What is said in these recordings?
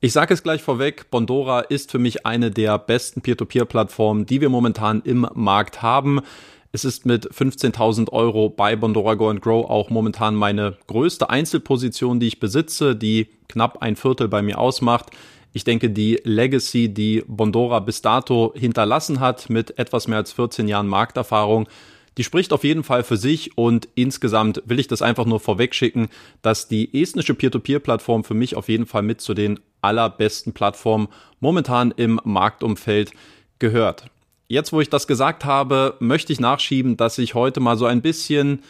Ich sage es gleich vorweg, Bondora ist für mich eine der besten Peer-to-Peer-Plattformen, die wir momentan im Markt haben. Es ist mit 15.000 Euro bei Bondora Go and Grow auch momentan meine größte Einzelposition, die ich besitze, die knapp ein Viertel bei mir ausmacht. Ich denke, die Legacy, die Bondora bis dato hinterlassen hat, mit etwas mehr als 14 Jahren Markterfahrung, die spricht auf jeden Fall für sich und insgesamt will ich das einfach nur vorweg schicken, dass die estnische Peer-to-Peer-Plattform für mich auf jeden Fall mit zu den allerbesten Plattformen momentan im Marktumfeld gehört. Jetzt, wo ich das gesagt habe, möchte ich nachschieben, dass ich heute mal so ein bisschen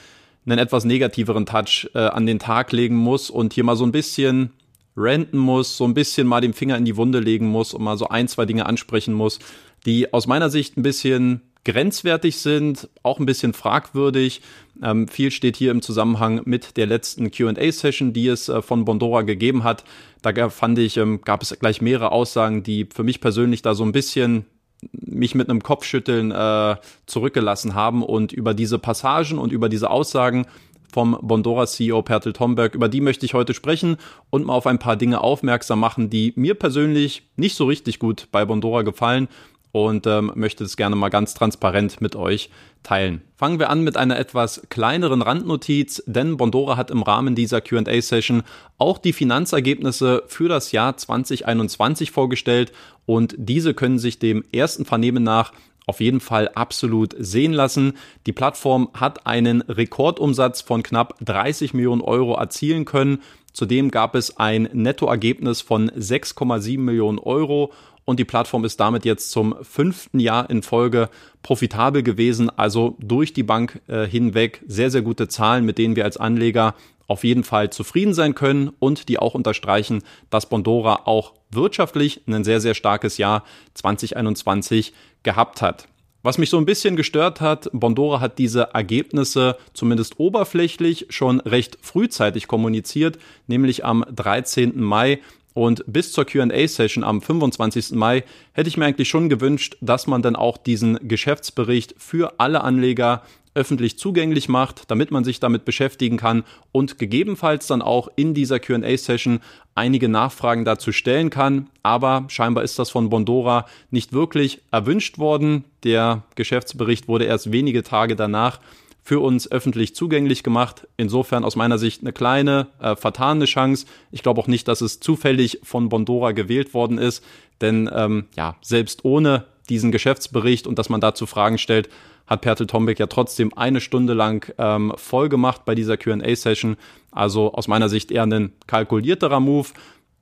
einen etwas negativeren Touch äh, an den Tag legen muss und hier mal so ein bisschen renten muss, so ein bisschen mal den Finger in die Wunde legen muss und mal so ein, zwei Dinge ansprechen muss, die aus meiner Sicht ein bisschen grenzwertig sind, auch ein bisschen fragwürdig. Ähm, viel steht hier im Zusammenhang mit der letzten QA-Session, die es äh, von Bondora gegeben hat. Da fand ich, ähm, gab es gleich mehrere Aussagen, die für mich persönlich da so ein bisschen mich mit einem Kopfschütteln äh, zurückgelassen haben und über diese Passagen und über diese Aussagen vom Bondora CEO Pertel Tomberg. Über die möchte ich heute sprechen und mal auf ein paar Dinge aufmerksam machen, die mir persönlich nicht so richtig gut bei Bondora gefallen und ähm, möchte es gerne mal ganz transparent mit euch teilen. Fangen wir an mit einer etwas kleineren Randnotiz, denn Bondora hat im Rahmen dieser QA-Session auch die Finanzergebnisse für das Jahr 2021 vorgestellt und diese können sich dem ersten Vernehmen nach auf jeden Fall absolut sehen lassen. Die Plattform hat einen Rekordumsatz von knapp 30 Millionen Euro erzielen können. Zudem gab es ein Nettoergebnis von 6,7 Millionen Euro und die Plattform ist damit jetzt zum fünften Jahr in Folge profitabel gewesen. Also durch die Bank äh, hinweg sehr, sehr gute Zahlen, mit denen wir als Anleger auf jeden Fall zufrieden sein können und die auch unterstreichen, dass Bondora auch wirtschaftlich ein sehr, sehr starkes Jahr 2021 gehabt hat. Was mich so ein bisschen gestört hat, Bondora hat diese Ergebnisse zumindest oberflächlich schon recht frühzeitig kommuniziert, nämlich am 13. Mai. Und bis zur QA-Session am 25. Mai hätte ich mir eigentlich schon gewünscht, dass man dann auch diesen Geschäftsbericht für alle Anleger öffentlich zugänglich macht, damit man sich damit beschäftigen kann und gegebenenfalls dann auch in dieser QA-Session einige Nachfragen dazu stellen kann. Aber scheinbar ist das von Bondora nicht wirklich erwünscht worden. Der Geschäftsbericht wurde erst wenige Tage danach für uns öffentlich zugänglich gemacht. Insofern aus meiner Sicht eine kleine, äh, vertane Chance. Ich glaube auch nicht, dass es zufällig von Bondora gewählt worden ist, denn ähm, ja, selbst ohne diesen Geschäftsbericht und dass man dazu Fragen stellt, hat Pertel Tombeck ja trotzdem eine Stunde lang ähm, voll gemacht bei dieser QA-Session. Also aus meiner Sicht eher ein kalkulierterer Move.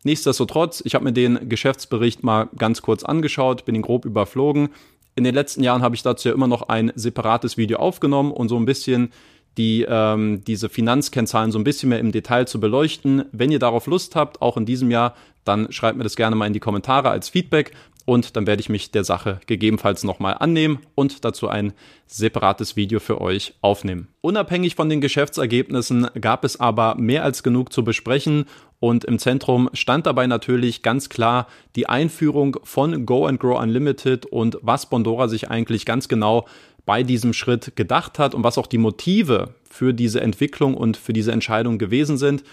Nichtsdestotrotz, ich habe mir den Geschäftsbericht mal ganz kurz angeschaut, bin ihn grob überflogen. In den letzten Jahren habe ich dazu ja immer noch ein separates Video aufgenommen und so ein bisschen die ähm, diese Finanzkennzahlen so ein bisschen mehr im Detail zu beleuchten. Wenn ihr darauf Lust habt, auch in diesem Jahr, dann schreibt mir das gerne mal in die Kommentare als Feedback und dann werde ich mich der Sache gegebenenfalls nochmal annehmen und dazu ein separates Video für euch aufnehmen. Unabhängig von den Geschäftsergebnissen gab es aber mehr als genug zu besprechen und im Zentrum stand dabei natürlich ganz klar die Einführung von Go and Grow Unlimited und was Bondora sich eigentlich ganz genau bei diesem Schritt gedacht hat und was auch die Motive für diese Entwicklung und für diese Entscheidung gewesen sind.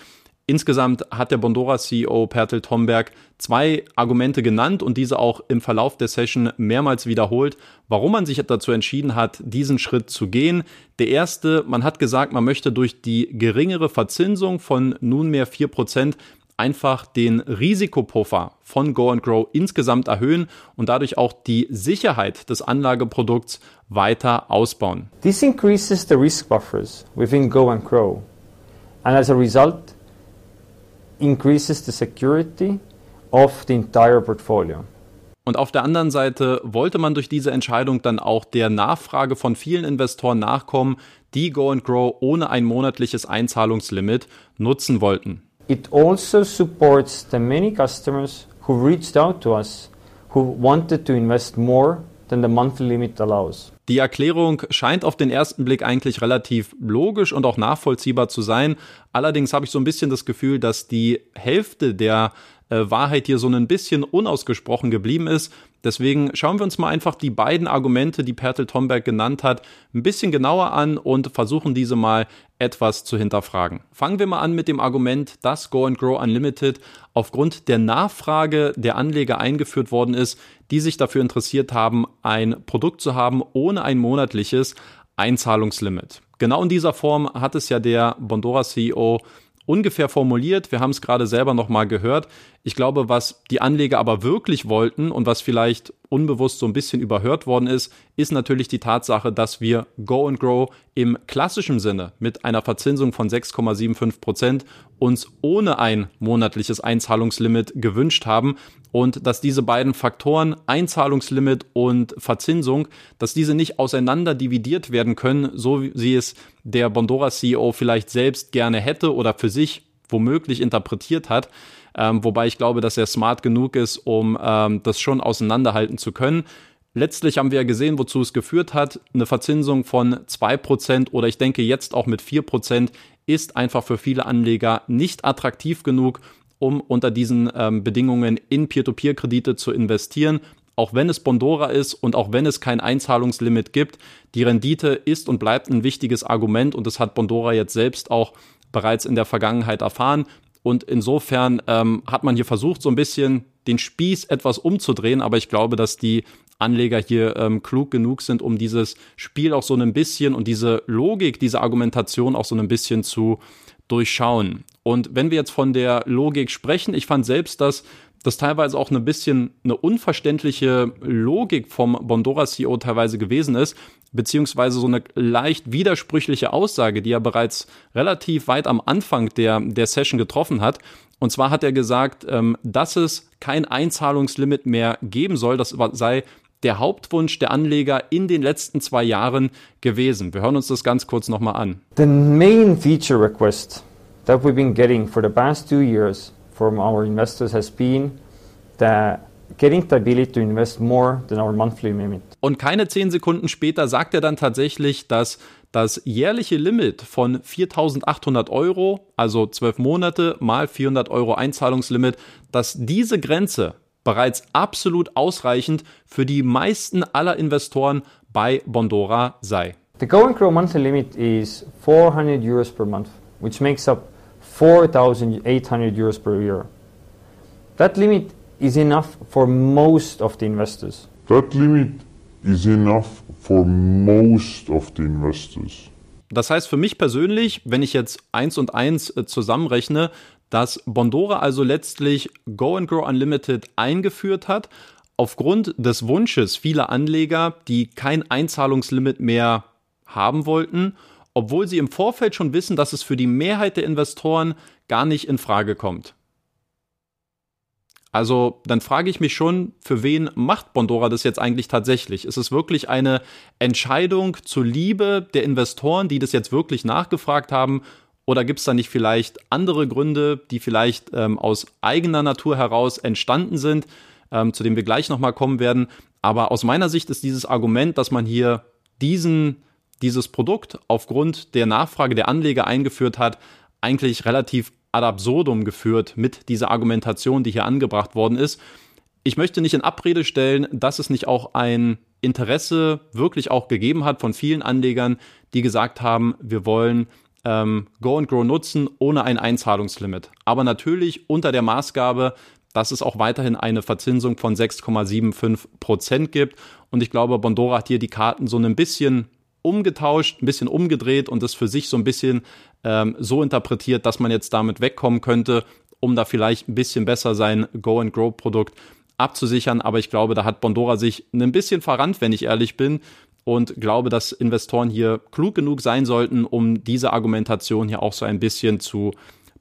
Insgesamt hat der Bondora-CEO Pertel Tomberg zwei Argumente genannt und diese auch im Verlauf der Session mehrmals wiederholt, warum man sich dazu entschieden hat, diesen Schritt zu gehen. Der erste, man hat gesagt, man möchte durch die geringere Verzinsung von nunmehr vier Prozent einfach den Risikopuffer von Go and Grow insgesamt erhöhen und dadurch auch die Sicherheit des Anlageprodukts weiter ausbauen. This increases the risk buffers within Go and Grow. And as a result, increases the security of the entire portfolio. Und auf der anderen Seite wollte man durch diese Entscheidung dann auch der Nachfrage von vielen Investoren nachkommen, die Go and Grow ohne ein monatliches Einzahlungslimit nutzen wollten. It also supports the many customers who reached out to us who wanted to invest more than the monthly limit allows. Die Erklärung scheint auf den ersten Blick eigentlich relativ logisch und auch nachvollziehbar zu sein. Allerdings habe ich so ein bisschen das Gefühl, dass die Hälfte der Wahrheit hier so ein bisschen unausgesprochen geblieben ist. Deswegen schauen wir uns mal einfach die beiden Argumente, die Pertel Tomberg genannt hat, ein bisschen genauer an und versuchen diese mal etwas zu hinterfragen. Fangen wir mal an mit dem Argument, dass Go and Grow Unlimited aufgrund der Nachfrage der Anleger eingeführt worden ist, die sich dafür interessiert haben, ein Produkt zu haben ohne ein monatliches Einzahlungslimit. Genau in dieser Form hat es ja der Bondora CEO ungefähr formuliert. Wir haben es gerade selber nochmal gehört. Ich glaube, was die Anleger aber wirklich wollten und was vielleicht unbewusst so ein bisschen überhört worden ist, ist natürlich die Tatsache, dass wir Go and Grow im klassischen Sinne mit einer Verzinsung von 6,75 Prozent uns ohne ein monatliches Einzahlungslimit gewünscht haben und dass diese beiden Faktoren Einzahlungslimit und Verzinsung, dass diese nicht auseinander dividiert werden können, so wie es der Bondora CEO vielleicht selbst gerne hätte oder für sich womöglich interpretiert hat. Ähm, wobei ich glaube, dass er smart genug ist, um ähm, das schon auseinanderhalten zu können. Letztlich haben wir ja gesehen, wozu es geführt hat. Eine Verzinsung von zwei Prozent oder ich denke jetzt auch mit vier Prozent ist einfach für viele Anleger nicht attraktiv genug, um unter diesen ähm, Bedingungen in Peer-to-Peer-Kredite zu investieren. Auch wenn es Bondora ist und auch wenn es kein Einzahlungslimit gibt, die Rendite ist und bleibt ein wichtiges Argument und das hat Bondora jetzt selbst auch bereits in der Vergangenheit erfahren. Und insofern ähm, hat man hier versucht, so ein bisschen den Spieß etwas umzudrehen, aber ich glaube, dass die Anleger hier ähm, klug genug sind, um dieses Spiel auch so ein bisschen und diese Logik, diese Argumentation auch so ein bisschen zu durchschauen. Und wenn wir jetzt von der Logik sprechen, ich fand selbst, dass das teilweise auch ein bisschen eine unverständliche Logik vom Bondora CEO teilweise gewesen ist, beziehungsweise so eine leicht widersprüchliche Aussage, die er bereits relativ weit am Anfang der, der Session getroffen hat. Und zwar hat er gesagt, ähm, dass es kein Einzahlungslimit mehr geben soll. Das sei der Hauptwunsch der Anleger in den letzten zwei Jahren gewesen. Wir hören uns das ganz kurz nochmal an. The main feature request that we've been getting for the past two years from our investors has been the getting the ability to invest more than our monthly limit. Und keine zehn Sekunden später sagt er dann tatsächlich, dass das jährliche Limit von 4.800 Euro, also zwölf Monate mal 400 Euro Einzahlungslimit, dass diese Grenze bereits absolut ausreichend für die meisten aller Investoren bei Bondora sei. The Go and Grow monthly limit is 400 euros per month, which makes up 4,800 euros per year. That limit is enough for most of the investors. That limit is enough for most of the investors. Das heißt für mich persönlich, wenn ich jetzt eins und eins äh, zusammenrechne, dass Bondora also letztlich Go and Grow Unlimited eingeführt hat, aufgrund des Wunsches vieler Anleger, die kein Einzahlungslimit mehr haben wollten, obwohl sie im Vorfeld schon wissen, dass es für die Mehrheit der Investoren gar nicht in Frage kommt. Also dann frage ich mich schon, für wen macht Bondora das jetzt eigentlich tatsächlich? Ist es wirklich eine Entscheidung zur Liebe der Investoren, die das jetzt wirklich nachgefragt haben? Oder gibt es da nicht vielleicht andere Gründe, die vielleicht ähm, aus eigener Natur heraus entstanden sind, ähm, zu denen wir gleich nochmal kommen werden? Aber aus meiner Sicht ist dieses Argument, dass man hier diesen, dieses Produkt aufgrund der Nachfrage der Anleger eingeführt hat, eigentlich relativ ad absurdum geführt mit dieser Argumentation, die hier angebracht worden ist. Ich möchte nicht in Abrede stellen, dass es nicht auch ein Interesse wirklich auch gegeben hat von vielen Anlegern, die gesagt haben, wir wollen ähm, Go and Grow nutzen ohne ein Einzahlungslimit. Aber natürlich unter der Maßgabe, dass es auch weiterhin eine Verzinsung von 6,75 Prozent gibt. Und ich glaube, Bondora hat hier die Karten so ein bisschen umgetauscht, ein bisschen umgedreht und das für sich so ein bisschen ähm, so interpretiert, dass man jetzt damit wegkommen könnte, um da vielleicht ein bisschen besser sein Go and Grow Produkt abzusichern. Aber ich glaube, da hat Bondora sich ein bisschen verrannt, wenn ich ehrlich bin und glaube, dass Investoren hier klug genug sein sollten, um diese Argumentation hier auch so ein bisschen zu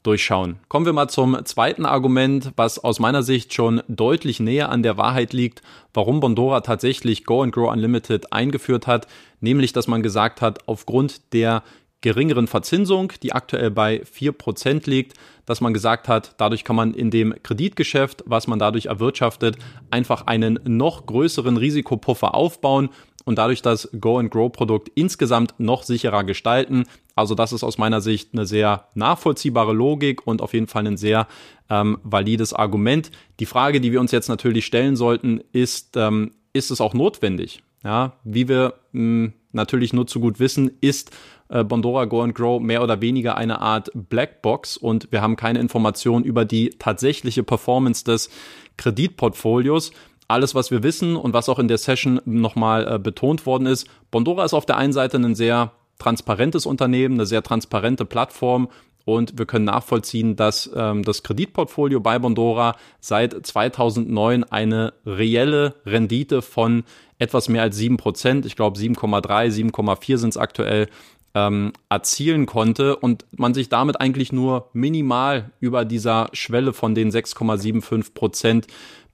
durchschauen. Kommen wir mal zum zweiten Argument, was aus meiner Sicht schon deutlich näher an der Wahrheit liegt, warum Bondora tatsächlich Go and Grow Unlimited eingeführt hat, nämlich dass man gesagt hat, aufgrund der geringeren Verzinsung, die aktuell bei 4% liegt, dass man gesagt hat, dadurch kann man in dem Kreditgeschäft, was man dadurch erwirtschaftet, einfach einen noch größeren Risikopuffer aufbauen und dadurch das Go-and-Grow-Produkt insgesamt noch sicherer gestalten. Also das ist aus meiner Sicht eine sehr nachvollziehbare Logik und auf jeden Fall ein sehr ähm, valides Argument. Die Frage, die wir uns jetzt natürlich stellen sollten, ist, ähm, ist es auch notwendig? Ja, wie wir mh, hm, natürlich nur zu gut wissen, ist äh, Bondora Go and Grow mehr oder weniger eine Art Blackbox und wir haben keine Informationen über die tatsächliche Performance des Kreditportfolios alles, was wir wissen und was auch in der Session nochmal äh, betont worden ist. Bondora ist auf der einen Seite ein sehr transparentes Unternehmen, eine sehr transparente Plattform und wir können nachvollziehen, dass ähm, das Kreditportfolio bei Bondora seit 2009 eine reelle Rendite von etwas mehr als 7%, ich glaube 7,3, 7,4 sind es aktuell, ähm, erzielen konnte und man sich damit eigentlich nur minimal über dieser Schwelle von den 6,75 Prozent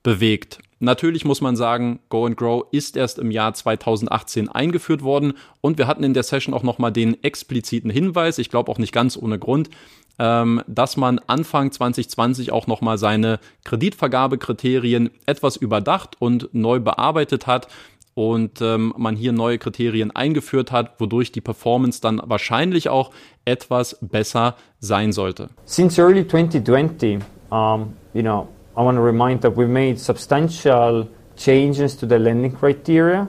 bewegt. Natürlich muss man sagen, Go and Grow ist erst im Jahr 2018 eingeführt worden und wir hatten in der Session auch nochmal den expliziten Hinweis, ich glaube auch nicht ganz ohne Grund, ähm, dass man Anfang 2020 auch nochmal seine Kreditvergabekriterien etwas überdacht und neu bearbeitet hat und ähm, man hier neue Kriterien eingeführt hat, wodurch die Performance dann wahrscheinlich auch etwas besser sein sollte. Since early 2020, um, you know, I want to remind that we made substantial changes to the lending criteria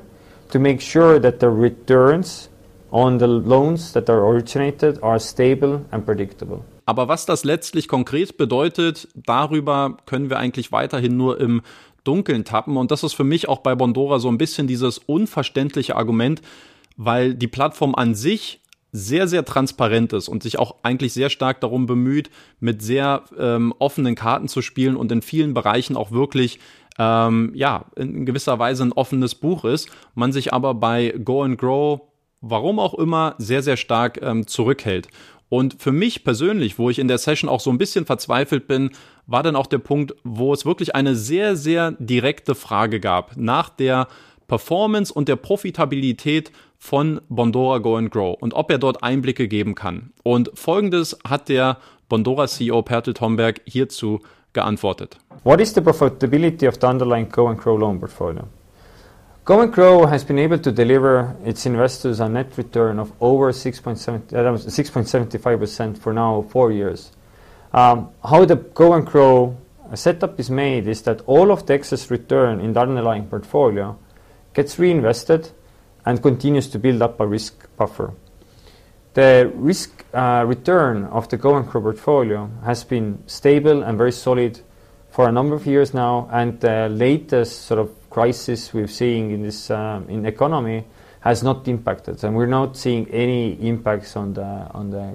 to make sure that the returns on the loans that are originated are stable and predictable. Aber was das letztlich konkret bedeutet, darüber können wir eigentlich weiterhin nur im Dunkeln tappen. Und das ist für mich auch bei Bondora so ein bisschen dieses unverständliche Argument, weil die Plattform an sich sehr, sehr transparent ist und sich auch eigentlich sehr stark darum bemüht, mit sehr ähm, offenen Karten zu spielen und in vielen Bereichen auch wirklich ähm, ja, in gewisser Weise ein offenes Buch ist, man sich aber bei Go and Grow, warum auch immer, sehr, sehr stark ähm, zurückhält. Und für mich persönlich, wo ich in der Session auch so ein bisschen verzweifelt bin, war dann auch der Punkt, wo es wirklich eine sehr, sehr direkte Frage gab nach der Performance und der Profitabilität von Bondora Go and Grow und ob er dort Einblicke geben kann. Und folgendes hat der Bondora CEO Pertel Tomberg hierzu geantwortet. What is the profitability of the underlying Go and Grow loan portfolio? Go and Grow has been able to deliver its investors a net return of over 6.75% for now four years. Um, how the Go and Grow setup is made is that all of the excess return in the underlying portfolio gets reinvested and continues to build up a risk buffer. The risk uh, return of the Go and Grow portfolio has been stable and very solid for a number of years now, and the latest sort of crisis we're seeing in this um, in economy has not impacted, and we're not seeing any impacts on the on the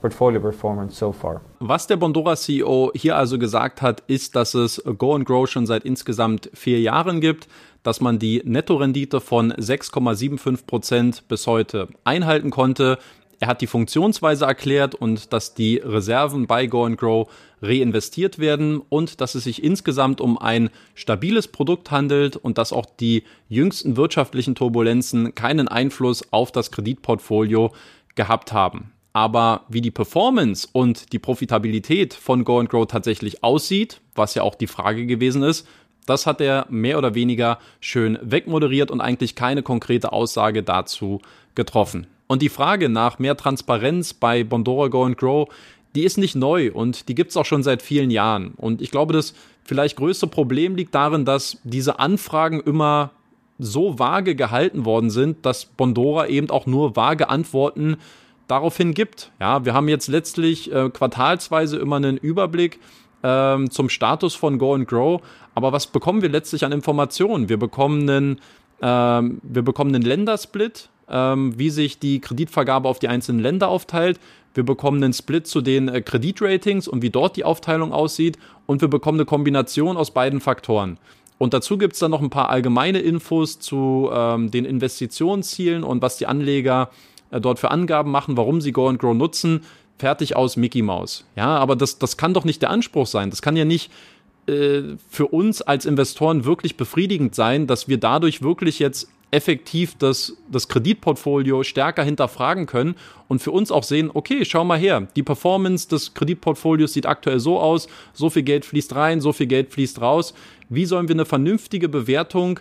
portfolio performance so far. Was der Bondora CEO hier also gesagt hat, ist, dass es Go and Grow schon seit insgesamt vier Jahren gibt dass man die Nettorendite von 6,75 Prozent bis heute einhalten konnte. Er hat die Funktionsweise erklärt und dass die Reserven bei Go and Grow reinvestiert werden und dass es sich insgesamt um ein stabiles Produkt handelt und dass auch die jüngsten wirtschaftlichen Turbulenzen keinen Einfluss auf das Kreditportfolio gehabt haben. Aber wie die Performance und die Profitabilität von Go and Grow tatsächlich aussieht, was ja auch die Frage gewesen ist, das hat er mehr oder weniger schön wegmoderiert und eigentlich keine konkrete Aussage dazu getroffen. Und die Frage nach mehr Transparenz bei Bondora Go and Grow, die ist nicht neu und die gibt es auch schon seit vielen Jahren. Und ich glaube, das vielleicht größte Problem liegt darin, dass diese Anfragen immer so vage gehalten worden sind, dass Bondora eben auch nur vage Antworten daraufhin gibt. Ja, wir haben jetzt letztlich äh, quartalsweise immer einen Überblick ähm, zum Status von Go and Grow. Aber was bekommen wir letztlich an Informationen? Wir bekommen einen, ähm, wir bekommen einen Ländersplit, ähm, wie sich die Kreditvergabe auf die einzelnen Länder aufteilt. Wir bekommen einen Split zu den äh, Kreditratings und wie dort die Aufteilung aussieht. Und wir bekommen eine Kombination aus beiden Faktoren. Und dazu gibt es dann noch ein paar allgemeine Infos zu ähm, den Investitionszielen und was die Anleger äh, dort für Angaben machen, warum sie Go and Grow nutzen fertig aus Mickey Mouse. Ja, aber das, das kann doch nicht der Anspruch sein. Das kann ja nicht äh, für uns als Investoren wirklich befriedigend sein, dass wir dadurch wirklich jetzt effektiv das, das Kreditportfolio stärker hinterfragen können und für uns auch sehen, okay, schau mal her, die Performance des Kreditportfolios sieht aktuell so aus, so viel Geld fließt rein, so viel Geld fließt raus. Wie sollen wir eine vernünftige Bewertung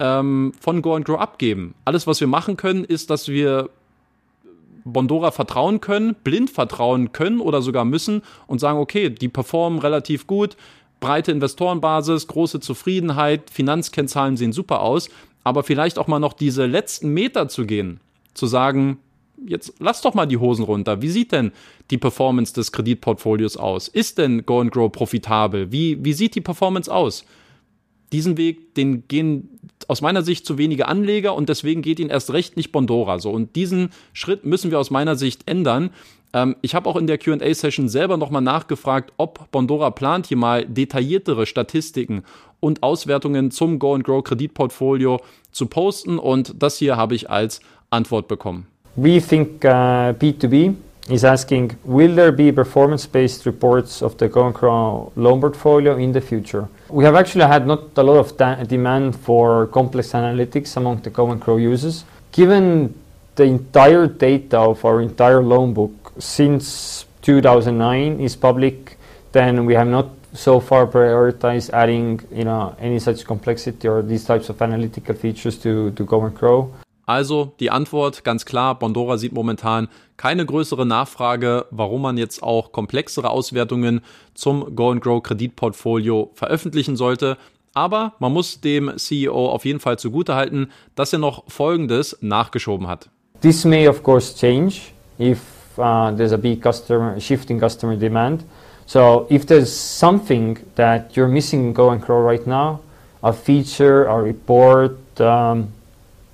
ähm, von Go and Grow abgeben? Alles, was wir machen können, ist, dass wir Bondora vertrauen können, blind vertrauen können oder sogar müssen und sagen, okay, die performen relativ gut, breite Investorenbasis, große Zufriedenheit, Finanzkennzahlen sehen super aus, aber vielleicht auch mal noch diese letzten Meter zu gehen, zu sagen, jetzt lass doch mal die Hosen runter. Wie sieht denn die Performance des Kreditportfolios aus? Ist denn Go and Grow profitabel? Wie, wie sieht die Performance aus? Diesen Weg, den gehen aus meiner Sicht zu wenige Anleger und deswegen geht ihn erst recht nicht Bondora so. Und diesen Schritt müssen wir aus meiner Sicht ändern. Ähm, ich habe auch in der QA-Session selber nochmal nachgefragt, ob Bondora plant, hier mal detailliertere Statistiken und Auswertungen zum Go and Grow Kreditportfolio zu posten und das hier habe ich als Antwort bekommen. We think uh, B2B is asking, will there be performance-based reports of the Grow loan portfolio in the future? We have actually had not a lot of demand for complex analytics among the Grow users. Given the entire data of our entire loan book since 2009 is public, then we have not so far prioritized adding you know, any such complexity or these types of analytical features to, to Go and Grow. Also die Antwort ganz klar, Bondora sieht momentan keine größere Nachfrage, warum man jetzt auch komplexere Auswertungen zum Go and Grow Kreditportfolio veröffentlichen sollte. Aber man muss dem CEO auf jeden Fall zugutehalten, dass er noch Folgendes nachgeschoben hat. This may of course change if uh, there's a big customer shift in customer demand. So if there's something that you're missing in Go and Grow right now, a feature, a report, um,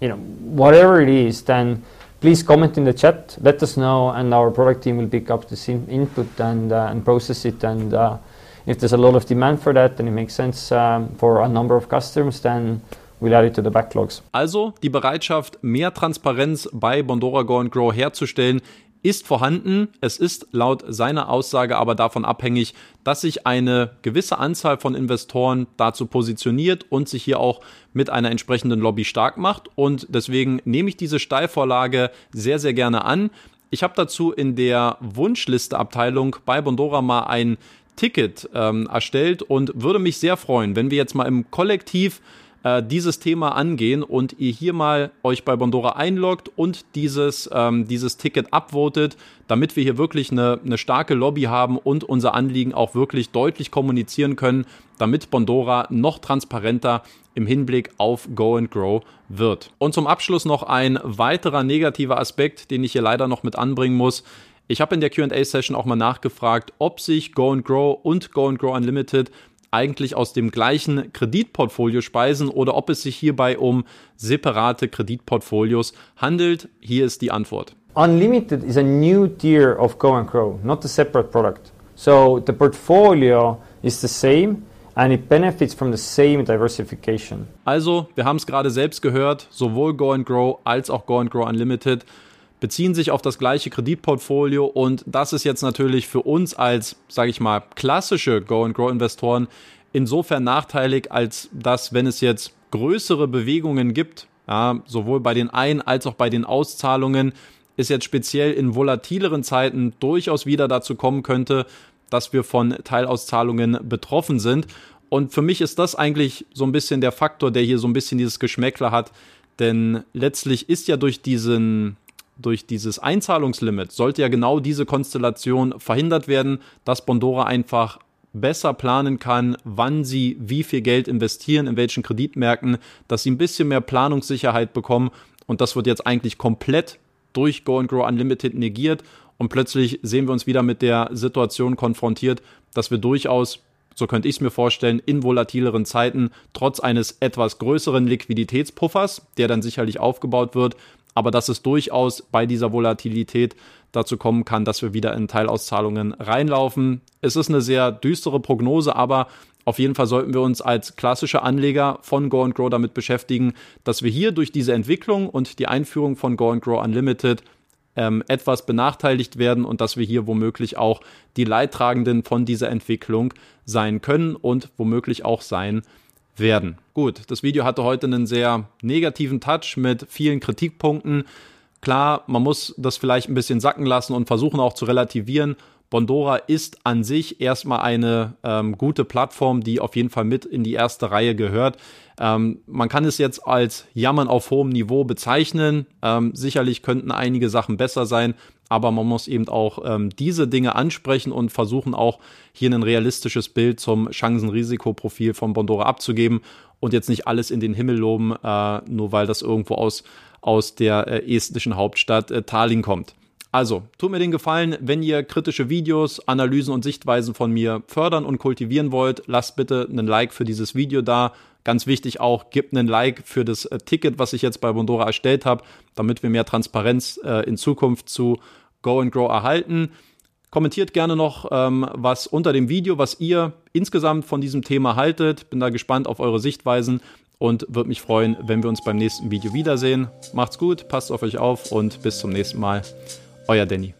you know, whatever it is, then please comment in the chat, let us know, and our product team will pick up this in input and, uh, and process it. And uh, if there's a lot of demand for that and it makes sense um, for a number of customers, then we'll add it to the backlogs. Also die Bereitschaft, mehr Transparenz bei Bondora Go and Grow herzustellen, ist vorhanden. Es ist laut seiner Aussage aber davon abhängig, dass sich eine gewisse Anzahl von Investoren dazu positioniert und sich hier auch mit einer entsprechenden Lobby stark macht. Und deswegen nehme ich diese Steilvorlage sehr, sehr gerne an. Ich habe dazu in der Wunschliste-Abteilung bei Bondora mal ein Ticket ähm, erstellt und würde mich sehr freuen, wenn wir jetzt mal im Kollektiv äh, dieses Thema angehen und ihr hier mal euch bei Bondora einloggt und dieses, ähm, dieses Ticket upvotet, damit wir hier wirklich eine, eine starke Lobby haben und unser Anliegen auch wirklich deutlich kommunizieren können, damit Bondora noch transparenter im Hinblick auf Go and Grow wird. Und zum Abschluss noch ein weiterer negativer Aspekt, den ich hier leider noch mit anbringen muss. Ich habe in der QA-Session auch mal nachgefragt, ob sich Go and Grow und Go and Grow Unlimited eigentlich aus dem gleichen Kreditportfolio speisen oder ob es sich hierbei um separate Kreditportfolios handelt. Hier ist die Antwort. Unlimited is a new tier of Go and Grow, not a separate product. So the portfolio is the same and it benefits from the same diversification. Also, wir haben es gerade selbst gehört, sowohl Go and Grow als auch Go and Grow Unlimited beziehen sich auf das gleiche Kreditportfolio und das ist jetzt natürlich für uns als, sage ich mal, klassische Go-and-Grow-Investoren insofern nachteilig, als dass, wenn es jetzt größere Bewegungen gibt, ja, sowohl bei den Ein- als auch bei den Auszahlungen, ist jetzt speziell in volatileren Zeiten durchaus wieder dazu kommen könnte, dass wir von Teilauszahlungen betroffen sind. Und für mich ist das eigentlich so ein bisschen der Faktor, der hier so ein bisschen dieses Geschmäckler hat. Denn letztlich ist ja durch diesen, durch dieses Einzahlungslimit sollte ja genau diese Konstellation verhindert werden, dass Bondora einfach besser planen kann, wann sie wie viel Geld investieren, in welchen Kreditmärkten, dass sie ein bisschen mehr Planungssicherheit bekommen. Und das wird jetzt eigentlich komplett durch Go and Grow Unlimited negiert. Und plötzlich sehen wir uns wieder mit der Situation konfrontiert, dass wir durchaus so könnte ich es mir vorstellen, in volatileren Zeiten trotz eines etwas größeren Liquiditätspuffers, der dann sicherlich aufgebaut wird, aber dass es durchaus bei dieser Volatilität dazu kommen kann, dass wir wieder in Teilauszahlungen reinlaufen. Es ist eine sehr düstere Prognose, aber auf jeden Fall sollten wir uns als klassische Anleger von Go Grow damit beschäftigen, dass wir hier durch diese Entwicklung und die Einführung von Go Grow Unlimited ähm, etwas benachteiligt werden und dass wir hier womöglich auch die Leidtragenden von dieser Entwicklung sein können und womöglich auch sein werden. Gut, das Video hatte heute einen sehr negativen Touch mit vielen Kritikpunkten. Klar, man muss das vielleicht ein bisschen sacken lassen und versuchen auch zu relativieren. Bondora ist an sich erstmal eine ähm, gute Plattform, die auf jeden Fall mit in die erste Reihe gehört. Ähm, man kann es jetzt als Jammern auf hohem Niveau bezeichnen. Ähm, sicherlich könnten einige Sachen besser sein, aber man muss eben auch ähm, diese Dinge ansprechen und versuchen auch hier ein realistisches Bild zum Chancen-Risikoprofil von Bondora abzugeben und jetzt nicht alles in den Himmel loben, äh, nur weil das irgendwo aus, aus der äh, estnischen Hauptstadt äh, Tallinn kommt. Also, tut mir den Gefallen, wenn ihr kritische Videos, Analysen und Sichtweisen von mir fördern und kultivieren wollt, lasst bitte einen Like für dieses Video da. Ganz wichtig auch, gebt einen Like für das äh, Ticket, was ich jetzt bei Bondora erstellt habe, damit wir mehr Transparenz äh, in Zukunft zu Go and Grow erhalten. Kommentiert gerne noch ähm, was unter dem Video, was ihr insgesamt von diesem Thema haltet. Bin da gespannt auf eure Sichtweisen und würde mich freuen, wenn wir uns beim nächsten Video wiedersehen. Macht's gut, passt auf euch auf und bis zum nächsten Mal. Euer Danny.